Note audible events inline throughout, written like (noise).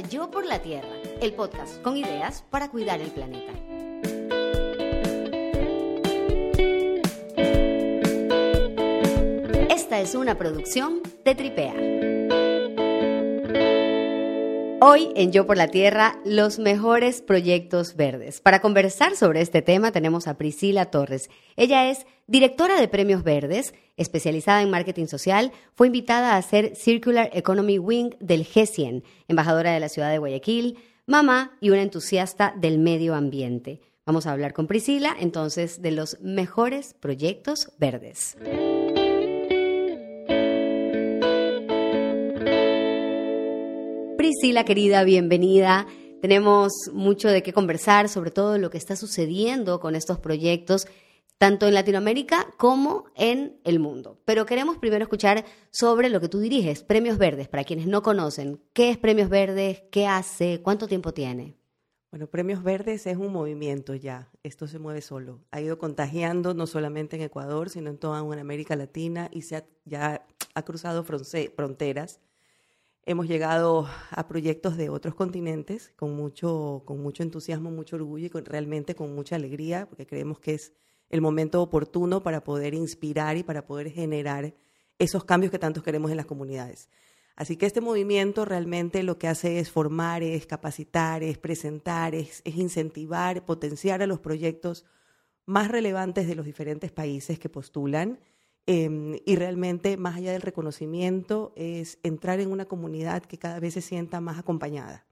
Yo por la Tierra, el podcast con ideas para cuidar el planeta. Esta es una producción de Tripea. Hoy en Yo por la Tierra, los mejores proyectos verdes. Para conversar sobre este tema tenemos a Priscila Torres. Ella es directora de Premios Verdes, especializada en marketing social, fue invitada a ser Circular Economy Wing del G100, embajadora de la ciudad de Guayaquil, mamá y una entusiasta del medio ambiente. Vamos a hablar con Priscila entonces de los mejores proyectos verdes. Priscila, querida, bienvenida. Tenemos mucho de qué conversar, sobre todo lo que está sucediendo con estos proyectos, tanto en Latinoamérica como en el mundo. Pero queremos primero escuchar sobre lo que tú diriges, Premios Verdes, para quienes no conocen. ¿Qué es Premios Verdes? ¿Qué hace? ¿Cuánto tiempo tiene? Bueno, Premios Verdes es un movimiento ya, esto se mueve solo. Ha ido contagiando no solamente en Ecuador, sino en toda América Latina y se ya ha cruzado fronteras Hemos llegado a proyectos de otros continentes con mucho, con mucho entusiasmo, mucho orgullo y realmente con mucha alegría, porque creemos que es el momento oportuno para poder inspirar y para poder generar esos cambios que tantos queremos en las comunidades. Así que este movimiento realmente lo que hace es formar, es capacitar, es presentar, es, es incentivar, potenciar a los proyectos más relevantes de los diferentes países que postulan Em, y realmente, más allá del reconocimiento, es entrar en una comunidad que cada vez se sienta más acompañada,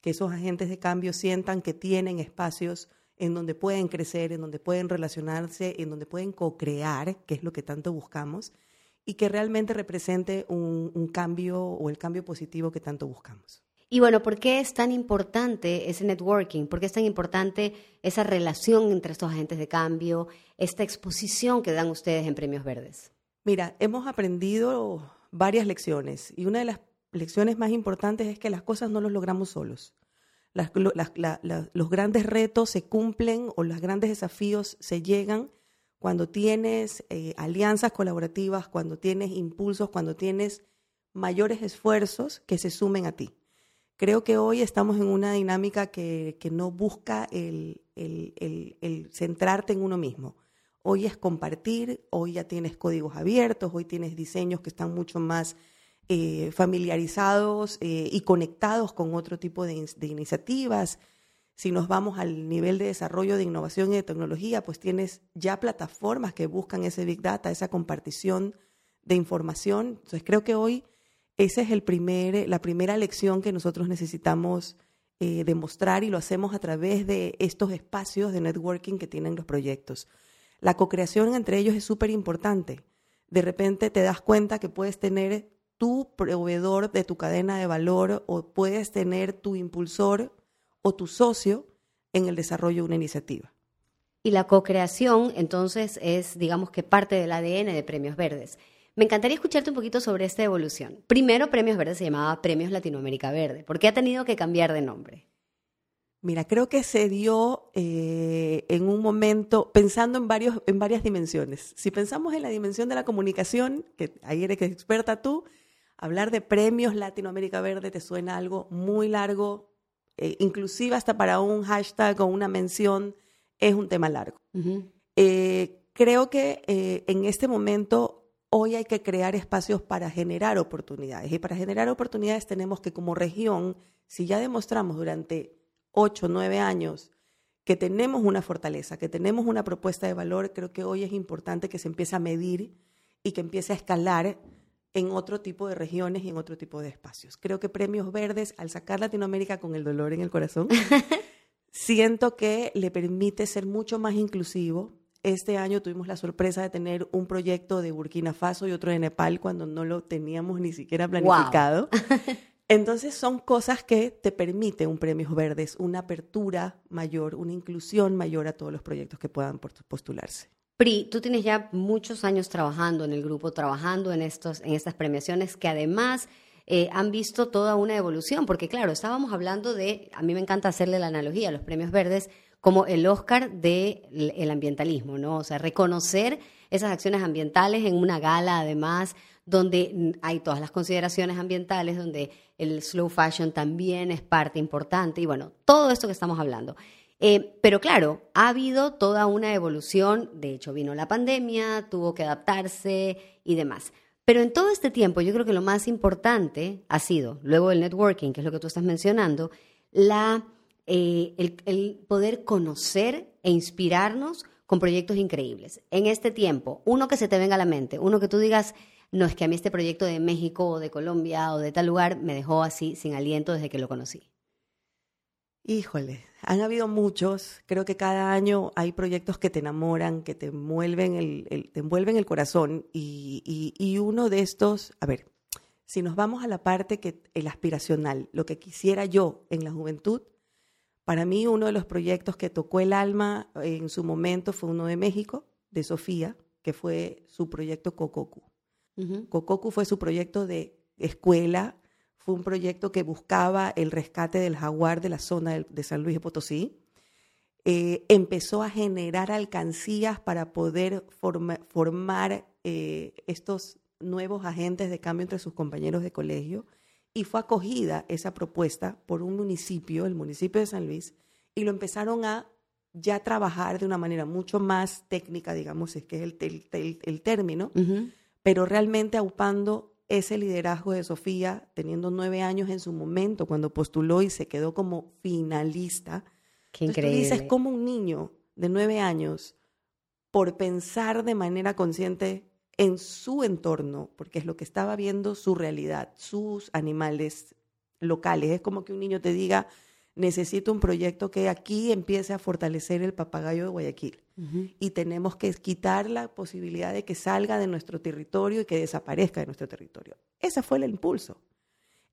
que esos agentes de cambio sientan que tienen espacios en donde pueden crecer, en donde pueden relacionarse, en donde pueden co-crear, que es lo que tanto buscamos, y que realmente represente un cambio o el cambio positivo que tanto buscamos. Y bueno, ¿por qué es tan importante ese networking? ¿Por qué es tan importante esa relación entre estos agentes de cambio, esta exposición que dan ustedes en Premios Verdes? Mira, hemos aprendido varias lecciones y una de las lecciones más importantes es que las cosas no las logramos solos. los grandes retos se cumplen o los grandes desafíos se llegan cuando tienes eh, alianzas colaborativas, cuando tienes impulsos, cuando tienes mayores esfuerzos que se sumen a ti. Creo que hoy estamos en una dinámica que, no busca el, centrarte en uno mismo. Hoy es compartir, hoy ya tienes códigos abiertos, hoy tienes diseños que están mucho más eh, familiarizados eh, y conectados con otro tipo de, iniciativas. Si nos vamos al nivel de desarrollo de innovación y de tecnología, pues tienes ya plataformas que buscan ese big data, esa compartición de información. Entonces creo que hoy esa es el primer, la primera lección que nosotros necesitamos eh, demostrar y lo hacemos a través de estos espacios de networking que tienen los proyectos. La co-creación entre ellos es súper importante. De repente te das cuenta que puedes tener tu proveedor de tu cadena de valor o puedes tener tu impulsor o tu socio en el desarrollo de una iniciativa. Y la co-creación, entonces, es, digamos que parte del ADN de Premios Verdes. Me encantaría escucharte un poquito sobre esta evolución. Primero, Premios Verdes se llamaba Premios Latinoamérica Verde. ¿Por qué ha tenido que cambiar de nombre? Mira, creo que se dio eh, en un momento pensando en, varios, en varias dimensiones. Si pensamos en la dimensión de la comunicación, que ahí eres experta tú, hablar de premios Latinoamérica Verde te suena algo muy largo, eh, inclusive hasta para un hashtag o una mención es un tema largo. Eh, creo que en este momento Hoy hay que crear espacios para generar oportunidades. Y para generar oportunidades tenemos que como región, si ya demostramos durante ocho, o 9 años que tenemos una fortaleza, que tenemos una propuesta de valor, creo que hoy es importante que se empiece a medir y que empiece a escalar en otro tipo de regiones y en otro tipo de espacios. Creo que Premios Verdes, al sacar Latinoamérica con el dolor en el corazón, (laughs) siento que le permite ser mucho más inclusivo, este año tuvimos la sorpresa de tener un proyecto de Burkina Faso y otro de Nepal cuando no lo teníamos ni siquiera planificado. (laughs) Entonces son cosas que te permiten un premio verdes, una apertura mayor, una inclusión mayor a todos los proyectos que puedan postularse. Pri, tú tienes ya muchos años trabajando en el grupo, trabajando en, estos, en estas premiaciones que además eh, han visto toda una evolución, porque claro, estábamos hablando de, a mí me encanta hacerle la analogía, los premios verdes como el Oscar del ambientalismo, ¿no? O sea, reconocer esas acciones ambientales en una gala, además, donde hay todas las consideraciones ambientales, donde el slow fashion también es parte importante y bueno, todo esto que estamos hablando. Eh, pero claro, ha habido toda una evolución, de hecho vino la pandemia, tuvo que adaptarse y demás. Pero en todo este tiempo yo creo que lo más importante ha sido, luego del networking, que es lo que tú estás mencionando, la, eh, el poder conocer e inspirarnos con proyectos increíbles. En este tiempo, uno que se te venga a la mente, uno que tú digas, no es que a mí este proyecto de México o de Colombia o de tal lugar me dejó así sin aliento desde que lo conocí. Híjole, han habido muchos. Creo que cada año hay proyectos que te enamoran, que te envuelven el, te envuelven el corazón. Y, y, uno de estos, a ver, si nos vamos a la parte que el aspiracional, lo que quisiera yo en la juventud, para mí uno de los proyectos que tocó el alma en su momento fue uno de México, de Sofía, que fue su proyecto Cococu. Cococu fue su proyecto de escuela, fue un proyecto que buscaba el rescate del jaguar de la zona de, San Luis de Potosí. Eh, empezó a generar alcancías para poder formar eh, estos nuevos agentes de cambio entre sus compañeros de colegio y fue acogida esa propuesta por un municipio, el municipio de San Luis, y lo empezaron a ya trabajar de una manera mucho más técnica, digamos, es que es el, el, término, pero realmente aupando ese liderazgo de Sofía, teniendo nueve años en su momento, cuando postuló y se quedó como finalista. Qué increíble. dices, como un niño de nueve años, por pensar de manera consciente en su entorno, porque es lo que estaba viendo su realidad, sus animales locales. Es como que un niño te diga, necesito un proyecto que aquí empiece a fortalecer el papagayo de Guayaquil. Y tenemos que quitar la posibilidad de que salga de nuestro territorio y que desaparezca de nuestro territorio. Ese fue el impulso.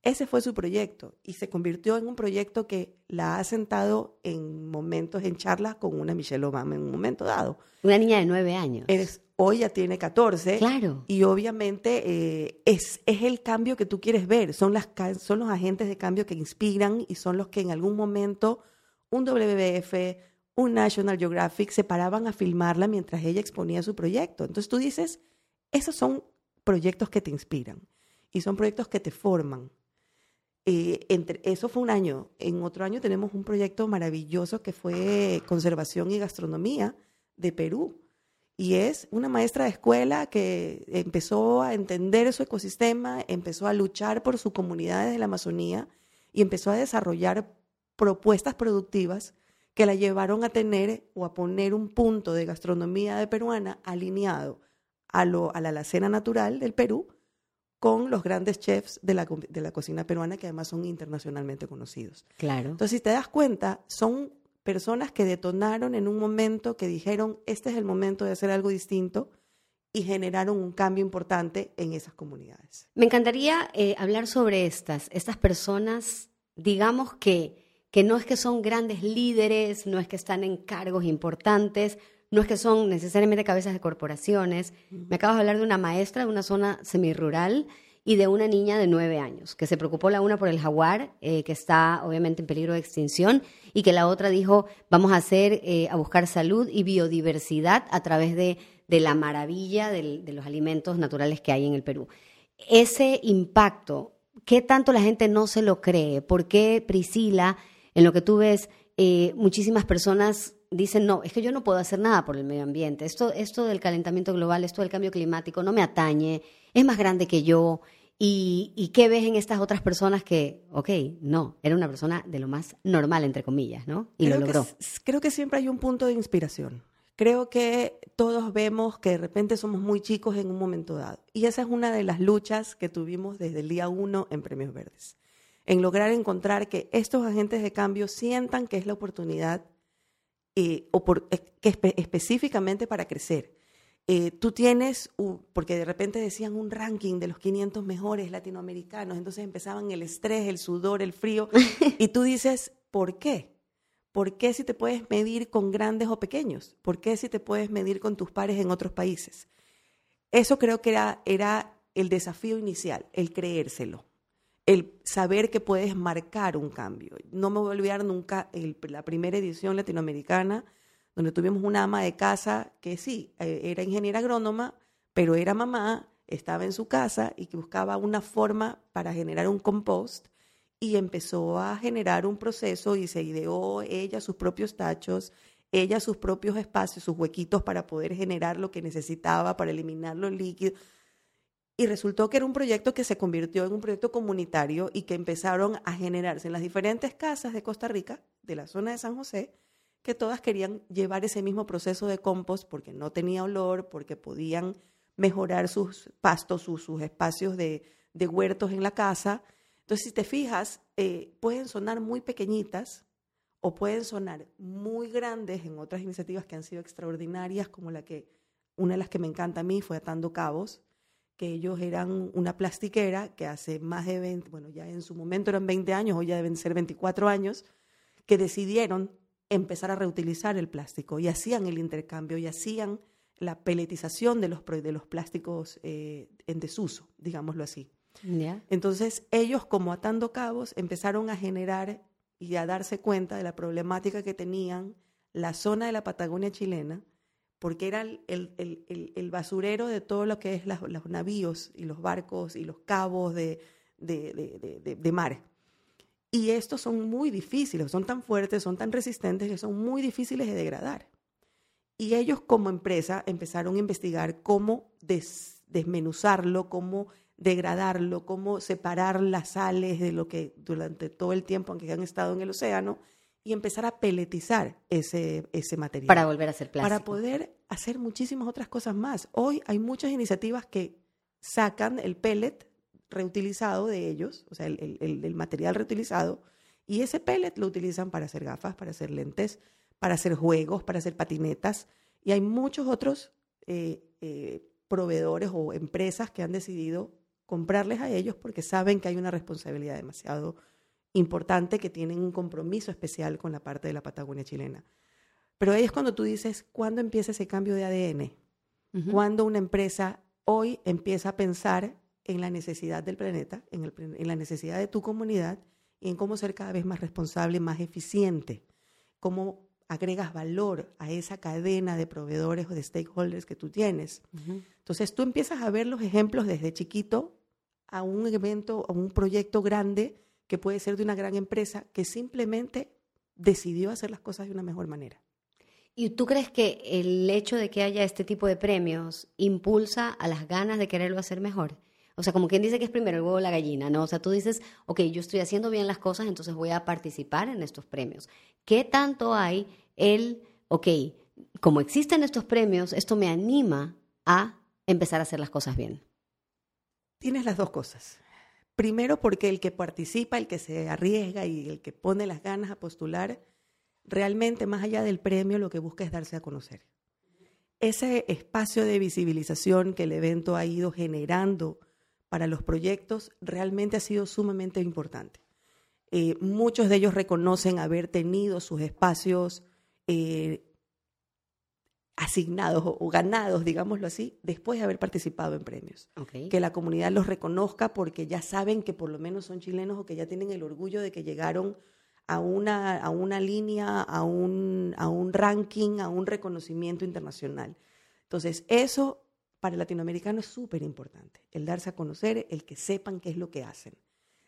Ese fue su proyecto y se convirtió en un proyecto que la ha sentado en momentos, en charlas con una Michelle Obama en un momento dado. Una niña de nueve años. hoy ya tiene 14. Claro. Y obviamente eh, es, es el cambio que tú quieres ver. Son, las, son los agentes de cambio que inspiran y son los que en algún momento un WBF, un National Geographic se paraban a filmarla mientras ella exponía su proyecto. Entonces tú dices, esos son proyectos que te inspiran y son proyectos que te forman. Eh, entre, eso fue un año. En otro año tenemos un proyecto maravilloso que fue Conservación y Gastronomía de Perú. Y es una maestra de escuela que empezó a entender su ecosistema, empezó a luchar por sus comunidades de la Amazonía y empezó a desarrollar propuestas productivas que la llevaron a tener o a poner un punto de gastronomía de peruana alineado a, lo, a la alacena natural del Perú con los grandes chefs de la, de la cocina peruana que además son internacionalmente conocidos. Claro. Entonces, si te das cuenta, son personas que detonaron en un momento que dijeron, este es el momento de hacer algo distinto y generaron un cambio importante en esas comunidades. Me encantaría eh, hablar sobre estas, estas personas, digamos que, que no es que son grandes líderes, no es que están en cargos importantes, no es que son necesariamente cabezas de corporaciones. Me acabas de hablar de una maestra de una zona semirural y de una niña de nueve años, que se preocupó la una por el jaguar, eh, que está obviamente en peligro de extinción, y que la otra dijo, vamos a hacer, eh, a buscar salud y biodiversidad a través de, de la maravilla de los alimentos naturales que hay en el Perú. Ese impacto, ¿qué tanto la gente no se lo cree? ¿Por qué Priscila, en lo que tú ves, eh, muchísimas personas dicen, no, es que yo no puedo hacer nada por el medio ambiente. Esto, esto del calentamiento global, esto del cambio climático no me atañe, es más grande que yo. ¿Y, y qué ves en estas otras personas que, ok, no, era una persona de lo más normal, entre comillas, ¿no? Y lo logró. creo que siempre hay un punto de inspiración. Creo que todos vemos que de repente somos muy chicos en un momento dado. Y esa es una de las luchas que tuvimos desde el día uno en Premios Verdes. En lograr encontrar que estos agentes de cambio sientan que es la oportunidad eh, o por, eh, específicamente para crecer. Eh, tú tienes, porque de repente decían un ranking de los 500 mejores latinoamericanos, entonces empezaban el estrés, el sudor, el frío, (laughs) y tú dices, ¿por qué? ¿Por qué si te puedes medir con grandes o pequeños? ¿Por qué si te puedes medir con tus pares en otros países? Eso creo que era, era el desafío inicial, el creérselo el saber que puedes marcar un cambio. No me voy a olvidar nunca la primera edición latinoamericana, donde tuvimos una ama de casa que sí, eh, era ingeniera agrónoma, pero era mamá estaba en su casa y que buscaba una forma para generar un compost y empezó a generar un proceso y se ideó ella sus propios tachos, ella sus propios espacios, sus huequitos para poder generar lo que necesitaba, para eliminar los líquidos. Y resultó que era un proyecto que se convirtió en un proyecto comunitario y que empezaron a generarse en las diferentes casas de Costa Rica, de la zona de San José, que todas querían llevar ese mismo proceso de compost porque no tenía olor, porque podían mejorar sus pastos, sus, espacios de, huertos en la casa. Entonces, si te fijas, eh, pueden sonar muy pequeñitas o pueden sonar muy grandes en otras iniciativas que han sido extraordinarias, como la que, una de las que me encanta a mí fue Atando Cabos, que ellos eran una plastiquera que hace más de 20, bueno, ya en su momento eran 20 años, hoy ya deben ser 24 años, que decidieron empezar a reutilizar el plástico y hacían el intercambio y hacían la peletización de los, de los plásticos eh, en desuso, digámoslo así. Entonces, ellos, como atando cabos, empezaron a generar y a darse cuenta de la problemática que tenían la zona de la Patagonia chilena, porque era el, basurero de todo lo que es los navíos y los barcos y los cabos de, de, de mar. Y estos son muy difíciles, son tan fuertes, son tan resistentes que son muy difíciles de degradar. Y ellos como empresa empezaron a investigar cómo desmenuzarlo, cómo degradarlo, cómo separar las sales de lo que durante todo el tiempo en que han estado en el océano y empezar a peletizar ese, ese material. Para volver a hacer plástico. Para poder hacer muchísimas otras cosas más. Hoy hay muchas iniciativas que sacan el pellet reutilizado de ellos, o sea, el, el material reutilizado, y ese pellet lo utilizan para hacer gafas, para hacer lentes, para hacer juegos, para hacer patinetas, y hay muchos otros eh, eh, proveedores o empresas que han decidido comprarles a ellos porque saben que hay una responsabilidad demasiado importante, que tienen un compromiso especial con la parte de la Patagonia chilena. Pero ahí es cuando tú dices, ¿cuándo empieza ese cambio de ADN? Cuando una empresa hoy empieza a pensar en la necesidad del planeta, en, en, la necesidad de tu comunidad y en cómo ser cada vez más responsable, más eficiente, cómo agregas valor a esa cadena de proveedores o de stakeholders que tú tienes. Entonces tú empiezas a ver los ejemplos desde chiquito a un evento, a un proyecto grande que puede ser de una gran empresa que simplemente decidió hacer las cosas de una mejor manera. ¿Y tú crees que el hecho de que haya este tipo de premios impulsa a las ganas de quererlo hacer mejor? O sea, como quien dice que es primero el huevo o la gallina, ¿no? O sea, tú dices, ok, yo estoy haciendo bien las cosas, entonces voy a participar en estos premios. ¿Qué tanto hay el, ok, como existen estos premios, esto me anima a empezar a hacer las cosas bien? Tienes las dos cosas. Primero, porque el que participa, el que se arriesga y el que pone las ganas a postular, realmente más allá del premio lo que busca es darse a conocer. Ese espacio de visibilización que el evento ha ido generando para los proyectos realmente ha sido sumamente importante. Eh, muchos de ellos reconocen haber tenido sus espacios eh, asignados o, ganados, digámoslo así, después de haber participado en premios. Que la comunidad los reconozca porque ya saben que por lo menos son chilenos o que ya tienen el orgullo de que llegaron a una, a una línea, a un, a un ranking, a un reconocimiento internacional. Entonces, eso para el latinoamericano es súper importante, el darse a conocer, el que sepan qué es lo que hacen.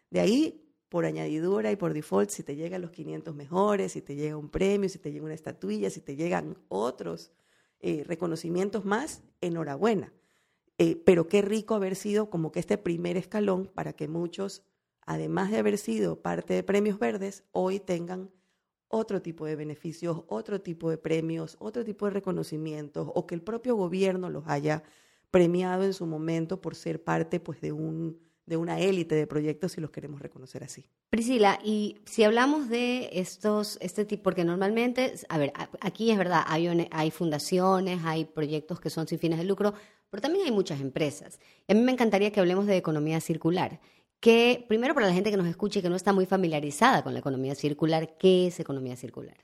De ahí, por añadidura y por default, si te llegan los 500 mejores, si te llega un premio, si te llega una estatuilla, si te llegan otros eh, reconocimientos más, enhorabuena. Eh, pero qué rico haber sido como que este primer escalón para que muchos, además de haber sido parte de Premios Verdes, hoy tengan otro tipo de beneficios, otro tipo de premios, otro tipo de reconocimientos, o que el propio gobierno los haya premiado en su momento por ser parte pues, de, un, de una élite de proyectos, si los queremos reconocer así. Priscila, y si hablamos de estos, este tipo, porque normalmente, a ver, aquí es verdad, hay, hay fundaciones, hay proyectos que son sin fines de lucro, pero también hay muchas empresas. Y a mí me encantaría que hablemos de economía circular. Que, primero, para la gente que nos escuche y que no está muy familiarizada con la economía circular, ¿qué es economía circular?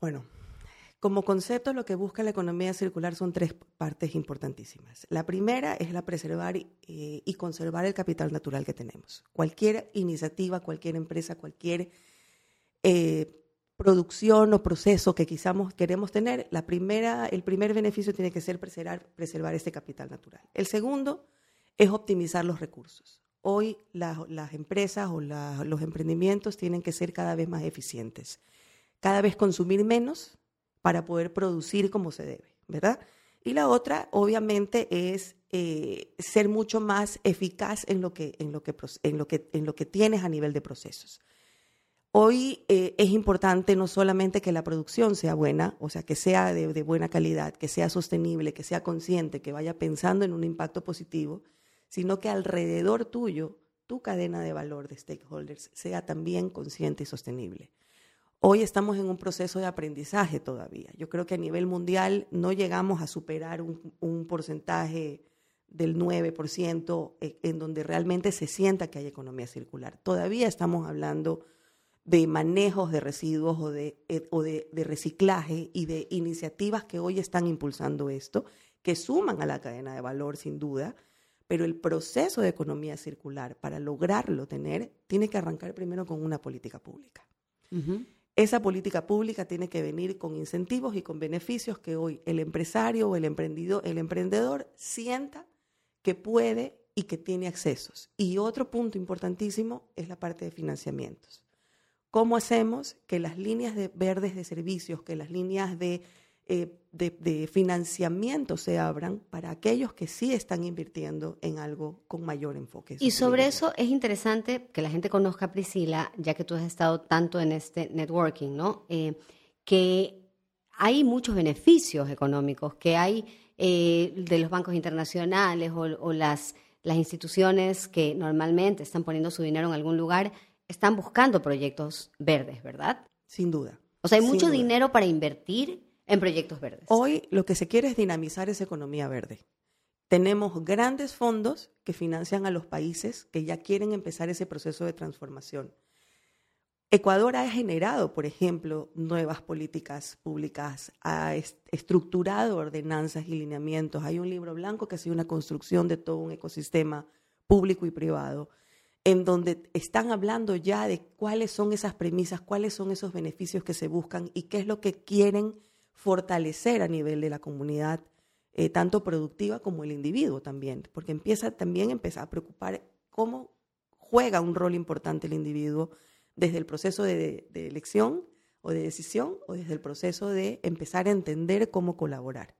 Bueno, como concepto, lo que busca la economía circular son tres partes importantísimas. La primera es la preservar eh, y, conservar el capital natural que tenemos. Cualquier iniciativa, cualquier empresa, cualquier eh, producción o proceso que quizás queremos tener, la primera, el primer beneficio tiene que ser preservar, preservar este capital natural. El segundo es optimizar los recursos. Hoy las empresas o los emprendimientos tienen que ser cada vez más eficientes, cada vez consumir menos para poder producir como se debe, ¿verdad? Y la otra, obviamente, es eh, ser mucho más eficaz en lo que, en lo que, en lo que, en lo que tienes a nivel de procesos. Hoy eh, es importante no solamente que la producción sea buena, o sea, que sea de, buena calidad, que sea sostenible, que sea consciente, que vaya pensando en un impacto positivo, sino que alrededor tuyo, tu cadena de valor de stakeholders sea también consciente y sostenible. Hoy estamos en un proceso de aprendizaje todavía. Yo creo que a nivel mundial no llegamos a superar un, porcentaje del 9% eh, en donde realmente se sienta que hay economía circular. Todavía estamos hablando de manejos de residuos o, de, eh, o de, reciclaje y de iniciativas que hoy están impulsando esto, que suman a la cadena de valor sin duda, pero el proceso de economía circular, para lograrlo tener, tiene que arrancar primero con una política pública. Esa política pública tiene que venir con incentivos y con beneficios que hoy el empresario o el, emprendido, el emprendedor sienta que puede y que tiene accesos. Y otro punto importantísimo es la parte de financiamientos. ¿Cómo hacemos que las líneas de verdes de servicios, que las líneas de, eh, de, financiamiento se abran para aquellos que sí están invirtiendo en algo con mayor enfoque? Y sobre eso es interesante que la gente conozca, Priscila, ya que tú has estado tanto en este networking, ¿no? Eh, que hay muchos beneficios económicos, que hay eh, de los bancos internacionales o, o las, las instituciones que normalmente están poniendo su dinero en algún lugar están buscando proyectos verdes, ¿verdad? Sin duda. O sea, hay mucho dinero para invertir en proyectos verdes. Hoy lo que se quiere es dinamizar esa economía verde. Tenemos grandes fondos que financian a los países que ya quieren empezar ese proceso de transformación. Ecuador ha generado, por ejemplo, nuevas políticas públicas, ha estructurado ordenanzas y lineamientos. Hay un libro blanco que ha sido una construcción de todo un ecosistema público y privado en donde están hablando ya de cuáles son esas premisas, cuáles son esos beneficios que se buscan y qué es lo que quieren fortalecer a nivel de la comunidad, eh, tanto productiva como el individuo también, porque empieza también empieza a preocupar cómo juega un rol importante el individuo desde el proceso de, elección o de decisión o desde el proceso de empezar a entender cómo colaborar.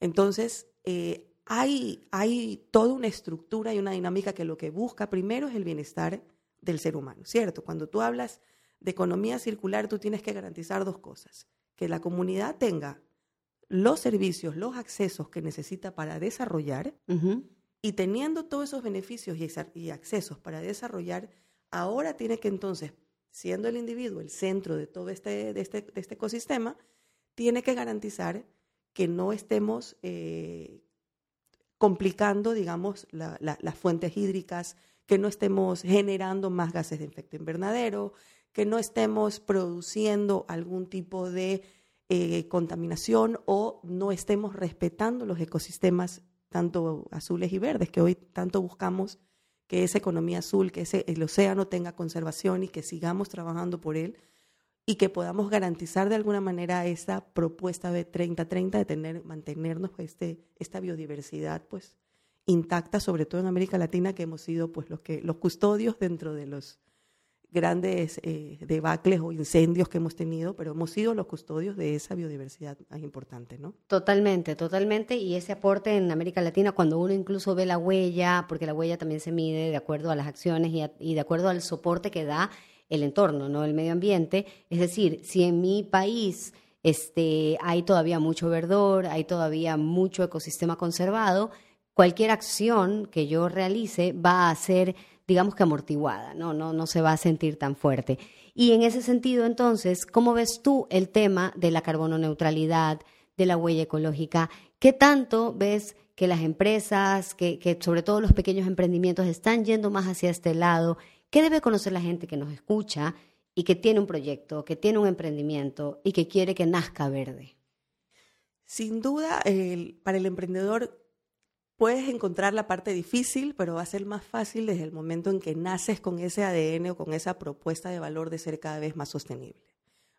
Entonces, eh, hay, hay toda una estructura y una dinámica que lo que busca primero es el bienestar del ser humano, ¿cierto? Cuando tú hablas de economía circular, tú tienes que garantizar dos cosas. Que la comunidad tenga los servicios, los accesos que necesita para desarrollar y teniendo todos esos beneficios y, accesos para desarrollar, ahora tiene que entonces, siendo el individuo el centro de todo este, este, este ecosistema, tiene que garantizar que no estemos eh, complicando, digamos, las fuentes hídricas, que no estemos generando más gases de efecto invernadero, que no estemos produciendo algún tipo de eh, contaminación o no estemos respetando los ecosistemas tanto azules y verdes, que hoy tanto buscamos que esa economía azul, que ese, el océano tenga conservación y que sigamos trabajando por él y que podamos garantizar de alguna manera esa propuesta de 30-30 de tener, mantenernos este, esta biodiversidad pues intacta, sobre todo en América Latina, que hemos sido pues los, que, los custodios dentro de los grandes eh, debacles o incendios que hemos tenido, pero hemos sido los custodios de esa biodiversidad más importante, ¿no? Totalmente, totalmente. Y ese aporte en América Latina, cuando uno incluso ve la huella, porque la huella también se mide de acuerdo a las acciones y, y de acuerdo al soporte que da el entorno, no el medio ambiente. Es decir, si en mi país este, hay todavía mucho verdor, hay todavía mucho ecosistema conservado, cualquier acción que yo realice va a ser, digamos que amortiguada, ¿no? No, no se va a sentir tan fuerte. Y en ese sentido, entonces, ¿cómo ves tú el tema de la carbono neutralidad, de la huella ecológica? ¿Qué tanto ves que las empresas, que, que sobre todo los pequeños emprendimientos están yendo más hacia este lado? ¿Qué debe conocer la gente que nos escucha y que tiene un proyecto, que tiene un emprendimiento y que quiere que nazca verde? Sin duda, para el emprendedor puedes encontrar la parte difícil, pero va a ser más fácil desde el momento en que naces con ese ADN o con esa propuesta de valor de ser cada vez más sostenible.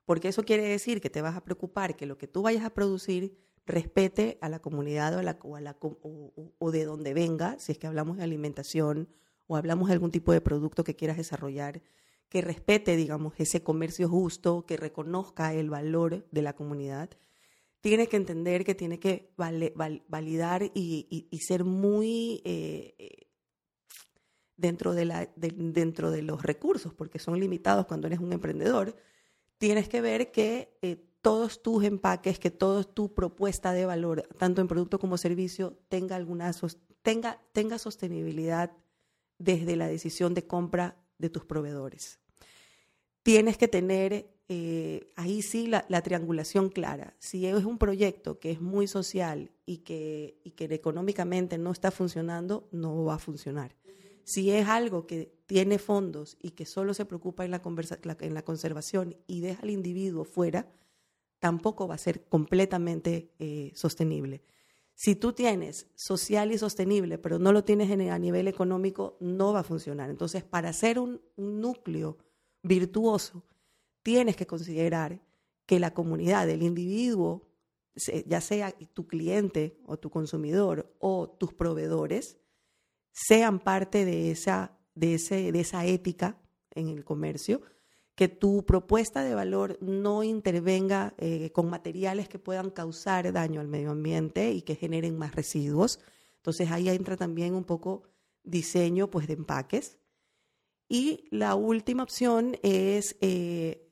porque eso quiere decir que te vas a preocupar que lo que tú vayas a producir respete a la comunidad o, la, o, de donde venga, si es que hablamos de alimentación o hablamos de algún tipo de producto que quieras desarrollar, que respete, digamos, ese comercio justo, que reconozca el valor de la comunidad, tiene que entender que tiene que validar y, ser muy eh, dentro, de los recursos, porque son limitados cuando eres un emprendedor, tienes que ver que eh, todos tus empaques, que toda tu propuesta de valor, tanto en producto como servicio, tenga, alguna, tenga, tenga sostenibilidad desde la decisión de compra de tus proveedores. Tienes que tener eh, ahí sí la, triangulación clara. Si es un proyecto que es muy social y que, y que económicamente no está funcionando, no va a funcionar. Si es algo que tiene fondos y que solo se preocupa en la, en la conservación y deja al individuo fuera, tampoco va a ser completamente eh, sostenible. Si tú tienes social y sostenible, pero no lo tienes a nivel económico, no va a funcionar. Entonces, para hacer un, núcleo virtuoso, tienes que considerar que la comunidad, el individuo, ya sea tu cliente o tu consumidor o tus proveedores, sean parte de esa, de ese, de esa ética en el comercio, que tu propuesta de valor no intervenga eh, con materiales que puedan causar daño al medio ambiente y que generen más residuos. Entonces ahí entra también un poco diseño pues, de empaques. Y la última opción es eh,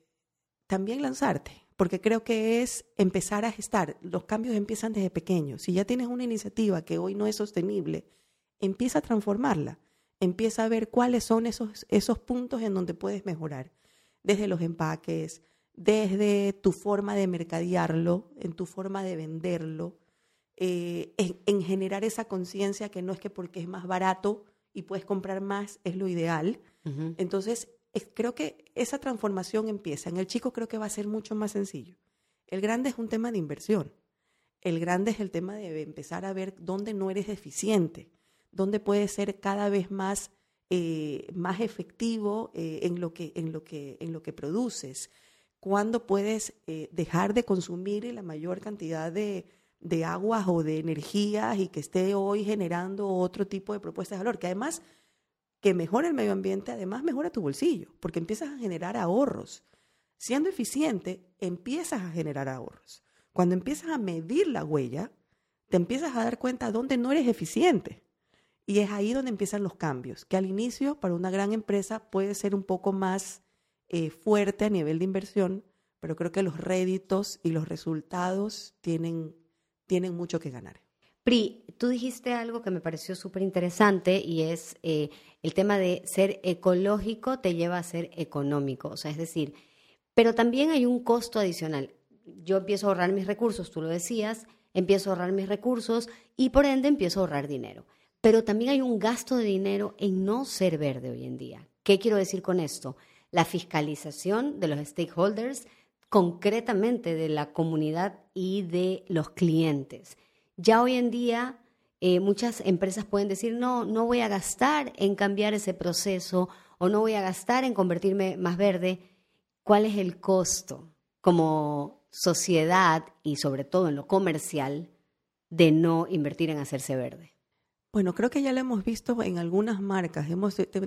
también lanzarte, porque creo que es empezar a gestar. Los cambios empiezan desde pequeños. Si ya tienes una iniciativa que hoy no es sostenible, empieza a transformarla. Empieza a ver cuáles son esos, esos puntos en donde puedes mejorar desde los empaques, desde tu forma de mercadearlo, en tu forma de venderlo, eh, en, generar esa conciencia que no es que porque es más barato y puedes comprar más es lo ideal. Entonces, creo que esa transformación empieza. En el chico creo que va a ser mucho más sencillo. El grande es un tema de inversión. El grande es el tema de empezar a ver dónde no eres eficiente, dónde puedes ser cada vez más eh, más efectivo eh, en, lo que, en, lo que, en lo que produces, cuándo puedes eh, dejar de consumir la mayor cantidad de, de aguas o de energías y que esté hoy generando otro tipo de propuestas de valor, que además que mejora el medio ambiente, además mejora tu bolsillo, porque empiezas a generar ahorros. Siendo eficiente, empiezas a generar ahorros. Cuando empiezas a medir la huella, te empiezas a dar cuenta dónde no eres eficiente. Y es ahí donde empiezan los cambios, que al inicio para una gran empresa puede ser un poco más eh, fuerte a nivel de inversión, pero creo que los réditos y los resultados tienen, tienen mucho que ganar. Pri, tú dijiste algo que me pareció súper interesante y es eh, el tema de ser ecológico te lleva a ser económico, o sea, es decir, pero también hay un costo adicional. Yo empiezo a ahorrar mis recursos, tú lo decías, empiezo a ahorrar mis recursos y por ende empiezo a ahorrar dinero. Pero también hay un gasto de dinero en no ser verde hoy en día. ¿Qué quiero decir con esto? La fiscalización de los stakeholders, concretamente de la comunidad y de los clientes. Ya hoy en día eh, muchas empresas pueden decir, no, no voy a gastar en cambiar ese proceso o no voy a gastar en convertirme más verde. ¿Cuál es el costo como sociedad y sobre todo en lo comercial de no invertir en hacerse verde? Bueno, creo que ya lo hemos visto en algunas marcas.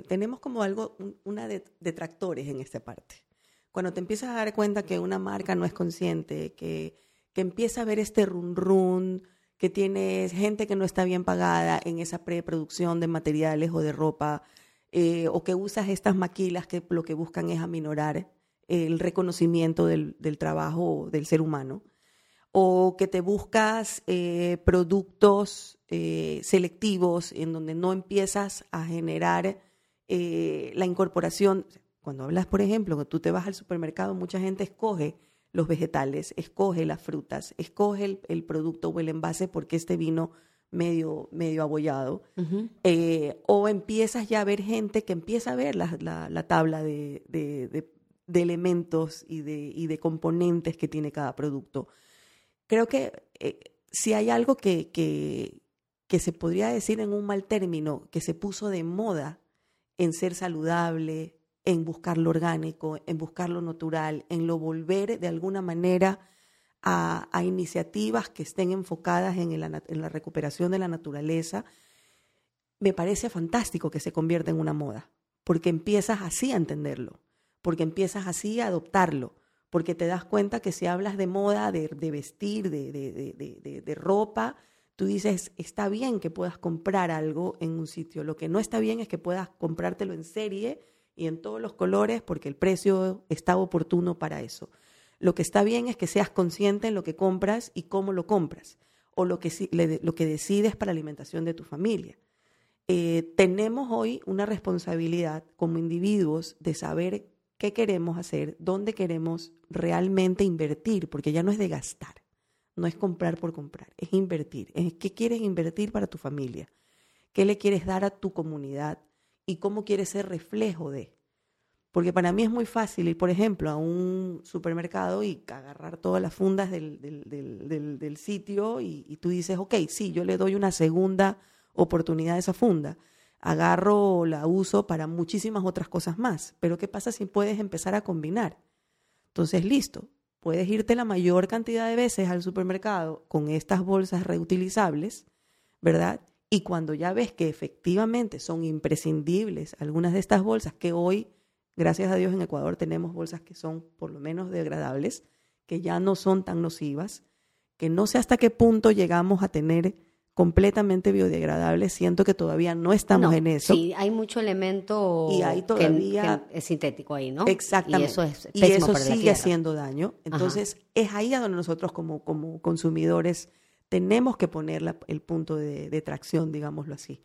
Tenemos como algo, una de detractores en esta parte. Cuando te empiezas a dar cuenta que una marca no es consciente, que, que empieza a ver este run run, que tienes gente que no está bien pagada en esa preproducción de materiales o de ropa, eh, o que usas estas maquilas que lo que buscan es aminorar el reconocimiento del, del trabajo del ser humano o que te buscas eh, productos eh, selectivos en donde no empiezas a generar eh, la incorporación. Cuando hablas, por ejemplo, que tú te vas al supermercado, mucha gente escoge los vegetales, escoge las frutas, escoge el, producto o el envase porque este vino medio, medio abollado. o empiezas ya a ver gente que empieza a ver la, tabla de, elementos y de, y de componentes que tiene cada producto creo que eh, si hay algo que, que, se podría decir en un mal término, que se puso de moda en ser saludable, en buscar lo orgánico, en buscar lo natural, en lo volver de alguna manera a, iniciativas que estén enfocadas en, la recuperación de la naturaleza, me parece fantástico que se convierta en una moda, porque empiezas así a entenderlo, porque empiezas así a adoptarlo, porque te das cuenta que si hablas de moda, de, vestir, de, de, ropa, tú dices, está bien que puedas comprar algo en un sitio, lo que no está bien es que puedas comprártelo en serie y en todos los colores porque el precio está oportuno para eso. Lo que está bien es que seas consciente en lo que compras y cómo lo compras, o lo que, lo que decides para la alimentación de tu familia. Eh, tenemos hoy una responsabilidad como individuos de saber qué queremos hacer, dónde queremos realmente invertir, porque ya no es de gastar, no es comprar por comprar, es invertir. Es qué quieres invertir para tu familia, qué le quieres dar a tu comunidad y cómo quieres ser reflejo de. Porque para mí es muy fácil ir, por ejemplo, a un supermercado y agarrar todas las fundas del, del, sitio y, y, tú dices, ok, sí, yo le doy una segunda oportunidad a esa funda. Agarro, la uso para muchísimas otras cosas más. Pero ¿qué pasa si puedes empezar a combinar? Entonces, listo, puedes irte la mayor cantidad de veces al supermercado con estas bolsas reutilizables, ¿verdad? Y cuando ya ves que efectivamente son imprescindibles algunas de estas bolsas que hoy Gracias a Dios en Ecuador tenemos bolsas que son por lo menos degradables, que ya no son tan nocivas, que no sé hasta qué punto llegamos a tener completamente biodegradables, siento que todavía no estamos en eso. Sí, hay mucho elemento y hay todavía es sintético ahí, ¿no? Exactamente. Y eso, es y eso sigue haciendo daño. Entonces, es ahí a donde nosotros como, como consumidores tenemos que poner el punto de, tracción, digámoslo así.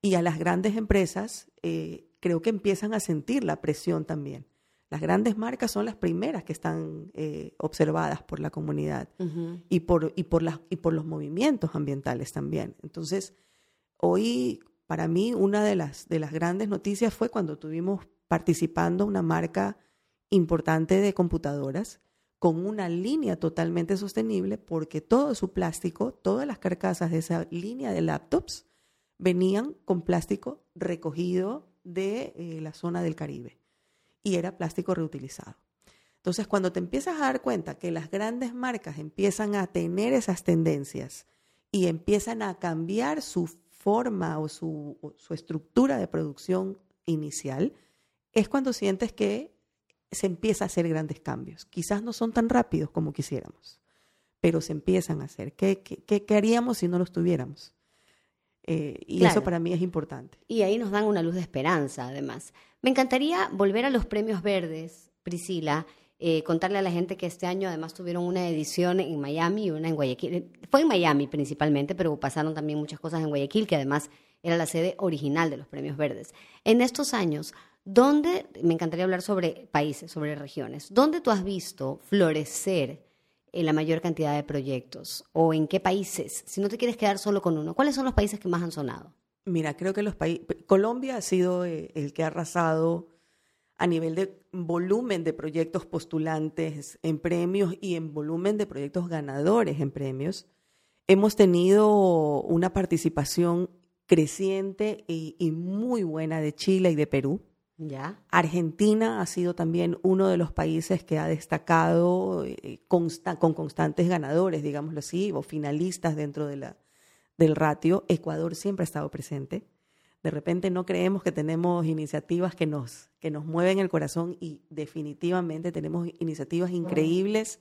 Y a las grandes empresas, eh, creo que empiezan a sentir la presión también. Las grandes marcas son las primeras que están eh, observadas por la comunidad y, por, y, por las, y por los movimientos ambientales también. Entonces, hoy para mí una de las, de las grandes noticias fue cuando tuvimos participando una marca importante de computadoras con una línea totalmente sostenible porque todo su plástico, todas las carcasas de esa línea de laptops venían con plástico recogido de eh, la zona del Caribe y era plástico reutilizado. Entonces, cuando te empiezas a dar cuenta que las grandes marcas empiezan a tener esas tendencias y empiezan a cambiar su forma o su, su estructura de producción inicial, es cuando sientes que se empieza a hacer grandes cambios. Quizás no son tan rápidos como quisiéramos, pero se empiezan a hacer. ¿Qué, qué, qué haríamos si no los tuviéramos? Eh, y eso para mí es importante. Y ahí nos dan una luz de esperanza, además. Me encantaría volver a los premios verdes, Priscila, eh, contarle a la gente que este año además tuvieron una edición en Miami y una en Guayaquil. Fue en Miami principalmente, pero pasaron también muchas cosas en Guayaquil, que además era la sede original de los premios verdes. En estos años, ¿dónde, me encantaría hablar sobre países, sobre regiones, ¿dónde tú has visto florecer en la mayor cantidad de proyectos? ¿O en qué países? Si no te quieres quedar solo con uno, ¿cuáles son los países que más han sonado? Mira, creo que los países. Colombia ha sido eh, el que ha arrasado a nivel de volumen de proyectos postulantes en premios y en volumen de proyectos ganadores en premios. Hemos tenido una participación creciente y muy buena de Chile y de Perú. Ya. Argentina ha sido también uno de los países que ha destacado eh, con constantes ganadores, digámoslo así, o finalistas dentro de la, del ratio. Ecuador siempre ha estado presente. De repente no creemos que tenemos iniciativas que nos, que nos mueven el corazón y definitivamente tenemos iniciativas increíbles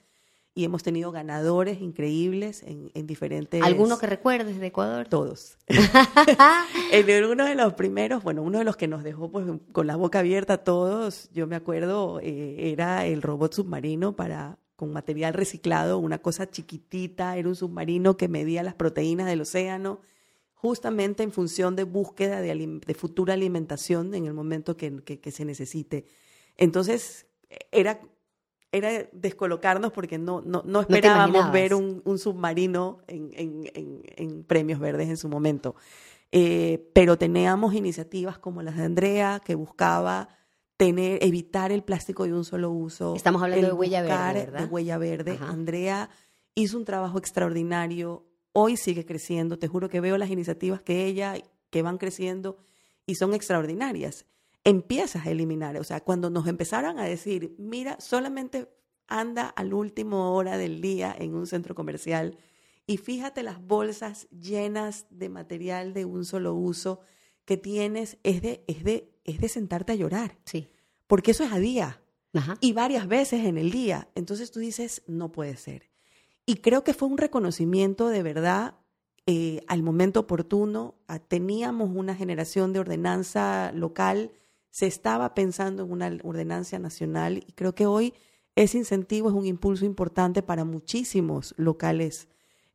y hemos tenido ganadores increíbles en, en diferentes... ¿Alguno que recuerdes de Ecuador? Todos. (laughs) en uno de los primeros, bueno, uno de los que nos dejó pues, con la boca abierta a todos, yo me acuerdo, eh, era el robot submarino para con material reciclado, una cosa chiquitita, era un submarino que medía las proteínas del océano, justamente en función de búsqueda de, de futura alimentación en el momento que, que, que se necesite. Entonces, era era descolocarnos porque no, no, no esperábamos ver un, un submarino en, en, en, premios verdes en su momento. Eh, pero teníamos iniciativas como las de Andrea, que buscaba tener, evitar el plástico de un solo uso. Estamos hablando de huella verde. ¿verdad? De huella verde. Andrea hizo un trabajo extraordinario. Hoy sigue creciendo. Te juro que veo las iniciativas que ella, que van creciendo y son extraordinarias. Empiezas a eliminar. O sea, cuando nos empezaron a decir, mira, solamente anda al último hora del día en un centro comercial y fíjate las bolsas llenas de material de un solo uso que tienes, es de, es de, es de sentarte a llorar. Sí. Porque eso es a día Ajá. y varias veces en el día. Entonces tú dices, no puede ser. Y creo que fue un reconocimiento de verdad eh, al momento oportuno. Ah, Teníamos una generación de ordenanza local, se estaba pensando en una ordenanza nacional y creo que hoy ese incentivo es un impulso importante para muchísimos locales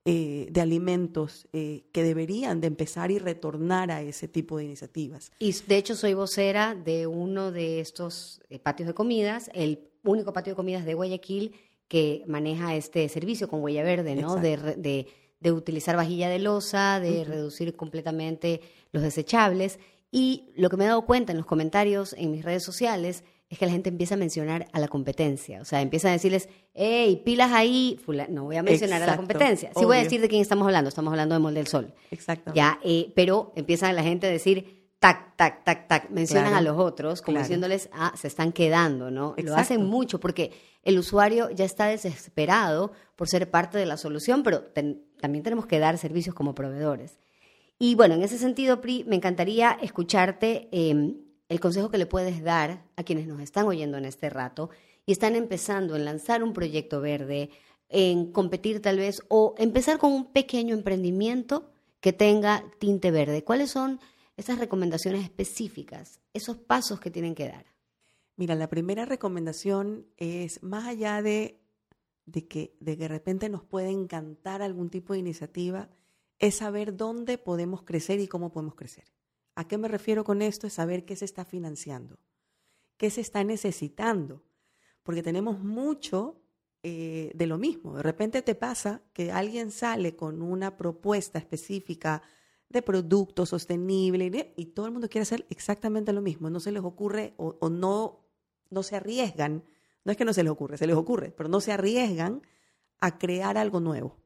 eh, de alimentos eh, que deberían de empezar y retornar a ese tipo de iniciativas. Y de hecho soy vocera de uno de estos eh, patios de comidas, el único patio de comidas de Guayaquil que maneja este servicio con huella verde, ¿no? De, de, de utilizar vajilla de losa, de reducir completamente los desechables. Y lo que me he dado cuenta en los comentarios en mis redes sociales es que la gente empieza a mencionar a la competencia. O sea, empieza a decirles, hey, pilas ahí. fula-". No voy a mencionar a la Exacto, competencia. Sí voy a decir de quién estamos hablando. Estamos hablando de Molde del Sol. Exactamente. Ya, eh, pero empieza la gente a decir tac, tac, tac, tac, mencionan Claro, a los otros como claro. diciéndoles, ah, se están quedando, ¿no? Lo Exacto. hacen mucho porque el usuario ya está desesperado por ser parte de la solución, pero ten- también tenemos que dar servicios como proveedores. Y bueno, en ese sentido, Pri, me encantaría escucharte eh, el consejo que le puedes dar a quienes nos están oyendo en este rato y están empezando en lanzar un proyecto verde, en competir tal vez, o empezar con un pequeño emprendimiento que tenga tinte verde. ¿Cuáles son esas recomendaciones específicas, esos pasos que tienen que dar? Mira, la primera recomendación es, más allá de, de, que, de que de repente nos puede encantar algún tipo de iniciativa, es saber dónde podemos crecer y cómo podemos crecer. ¿A qué me refiero con esto? Es saber qué se está financiando, qué se está necesitando, porque tenemos mucho eh, de lo mismo. De repente te pasa que alguien sale con una propuesta específica de producto sostenible y, todo el mundo quiere hacer exactamente lo mismo. No se les ocurre o, o no, no se arriesgan. No es que no se les ocurre, se les ocurre, pero no se arriesgan a crear algo nuevo.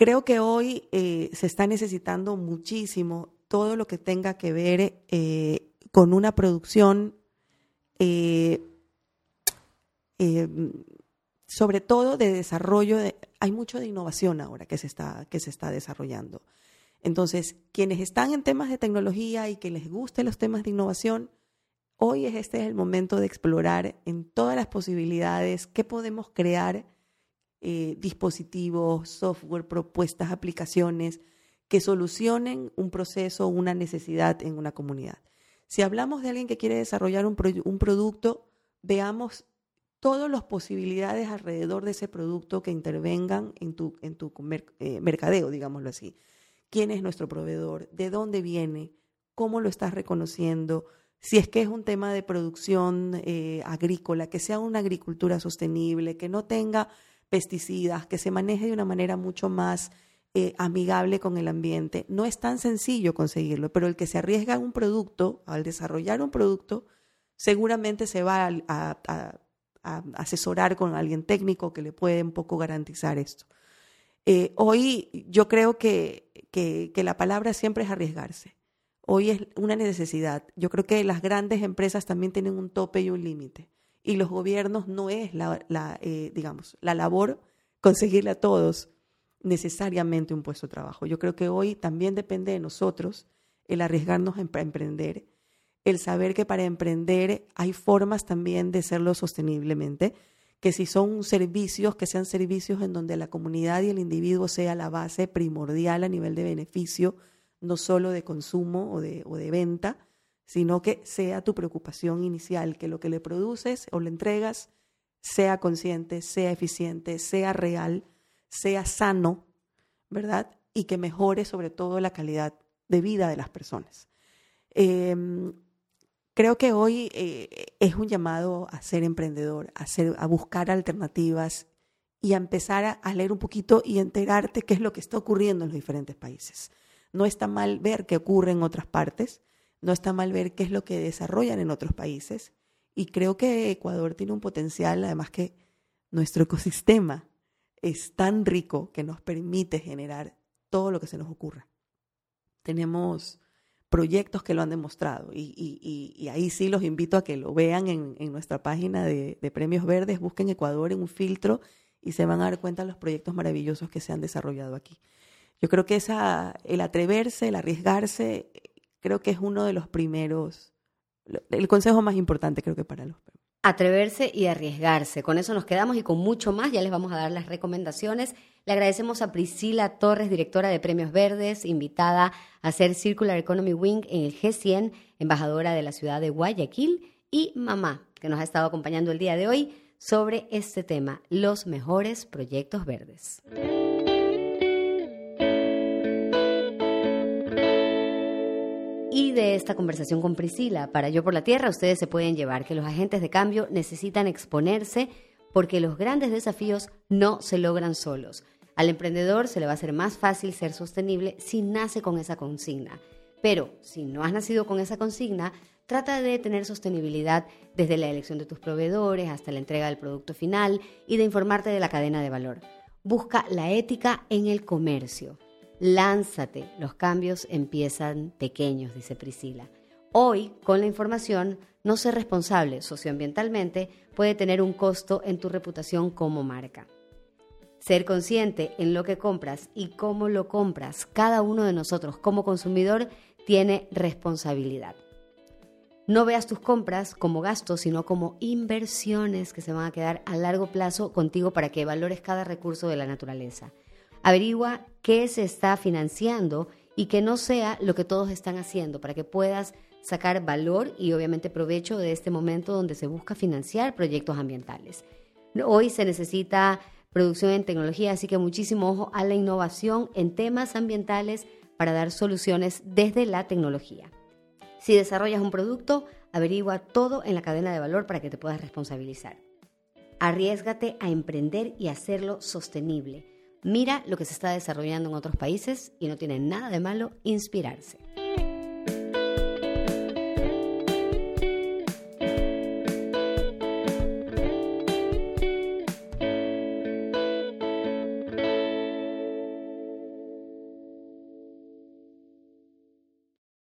Creo que hoy eh, se está necesitando muchísimo todo lo que tenga que ver eh, con una producción, eh, sobre todo de desarrollo. De, hay mucho de innovación ahora que se está, que se está desarrollando. Entonces, quienes están en temas de tecnología y que les gusten los temas de innovación, hoy es este es el momento de explorar en todas las posibilidades qué podemos crear, eh, dispositivos, software, propuestas, aplicaciones que solucionen un proceso, una necesidad en una comunidad. Si hablamos de alguien que quiere desarrollar un, pro- un producto, veamos todas las posibilidades alrededor de ese producto que intervengan en tu, en tu eh, mercadeo, digámoslo así. ¿Quién es nuestro proveedor? ¿De dónde viene? ¿Cómo lo estás reconociendo? Si es que es un tema de producción eh, agrícola, que sea una agricultura sostenible, que no tenga pesticidas, que se maneje de una manera mucho más eh, amigable con el ambiente. No es tan sencillo conseguirlo, pero el que se arriesga a un producto, al desarrollar un producto, seguramente se va a, asesorar con alguien técnico que le puede un poco garantizar esto. Eh, hoy yo creo que, que la palabra siempre es arriesgarse. Hoy es una necesidad. Yo creo que las grandes empresas también tienen un tope y un límite. Y los gobiernos no es la, la, eh, digamos, la labor conseguirle a todos necesariamente un puesto de trabajo. Yo creo que hoy también depende de nosotros el arriesgarnos a empre- emprender, el saber que para emprender hay formas también de hacerlo sosteniblemente, que si son servicios, que sean servicios en donde la comunidad y el individuo sea la base primordial a nivel de beneficio, no solo de consumo o de, o de venta, sino que sea tu preocupación inicial, que lo que le produces o le entregas sea consciente, sea eficiente, sea real, sea sano, ¿verdad? Y que mejore sobre todo la calidad de vida de las personas. Eh, creo que hoy eh, es un llamado a ser emprendedor, a, ser, a buscar alternativas y a empezar a, a, leer un poquito y enterarte qué es lo que está ocurriendo en los diferentes países. No está mal ver qué ocurre en otras partes, no está mal ver qué es lo que desarrollan en otros países. Y creo que Ecuador tiene un potencial, además que nuestro (laughs) ecosistema es tan rico que nos permite generar todo lo que se nos ocurra. Tenemos proyectos que lo han demostrado. Y, ahí sí los invito a que lo vean en, nuestra página de, Premios Verdes, busquen Ecuador en un filtro y se van a dar cuenta de los proyectos maravillosos que se han desarrollado aquí. Yo creo que esa, el atreverse, el arriesgarse, creo que es uno de los primeros, el consejo más importante creo que para los Atreverse y arriesgarse. Con eso nos quedamos y con mucho más. Ya les vamos a dar las recomendaciones. Le agradecemos a Priscila Torres, directora de Premios Verdes, invitada a hacer Circular Economy Wing en el G100, embajadora de la ciudad de Guayaquil, y mamá, que nos ha estado acompañando el día de hoy sobre este tema, los mejores proyectos verdes. Y de esta conversación con Priscila, para Yo por la Tierra, ustedes se pueden llevar que los agentes de cambio necesitan exponerse porque los grandes desafíos no se logran solos. Al emprendedor se le va a hacer más fácil ser sostenible si nace con esa consigna. Pero si no has nacido con esa consigna, trata de tener sostenibilidad desde la elección de tus proveedores hasta la entrega del producto final y de informarte de la cadena de valor. Busca la ética en el comercio. Lánzate, los cambios empiezan pequeños, dice Priscila. Hoy, con la información, no ser responsable socioambientalmente puede tener un costo en tu reputación como marca. Ser consciente en lo que compras y cómo lo compras, cada uno de nosotros como consumidor tiene responsabilidad. No veas tus compras como gastos, sino como inversiones que se van a quedar a largo plazo contigo para que valores cada recurso de la naturaleza. Averigua qué se está financiando y que no sea lo que todos están haciendo para que puedas sacar valor y obviamente provecho de este momento donde se busca financiar proyectos ambientales. Hoy se necesita producción en tecnología, así que muchísimo ojo a la innovación en temas ambientales para dar soluciones desde la tecnología. Si desarrollas un producto, averigua todo en la cadena de valor para que te puedas responsabilizar. Arriesgate a emprender y hacerlo sostenible Mira lo que se está desarrollando en otros países y no tiene nada de malo inspirarse.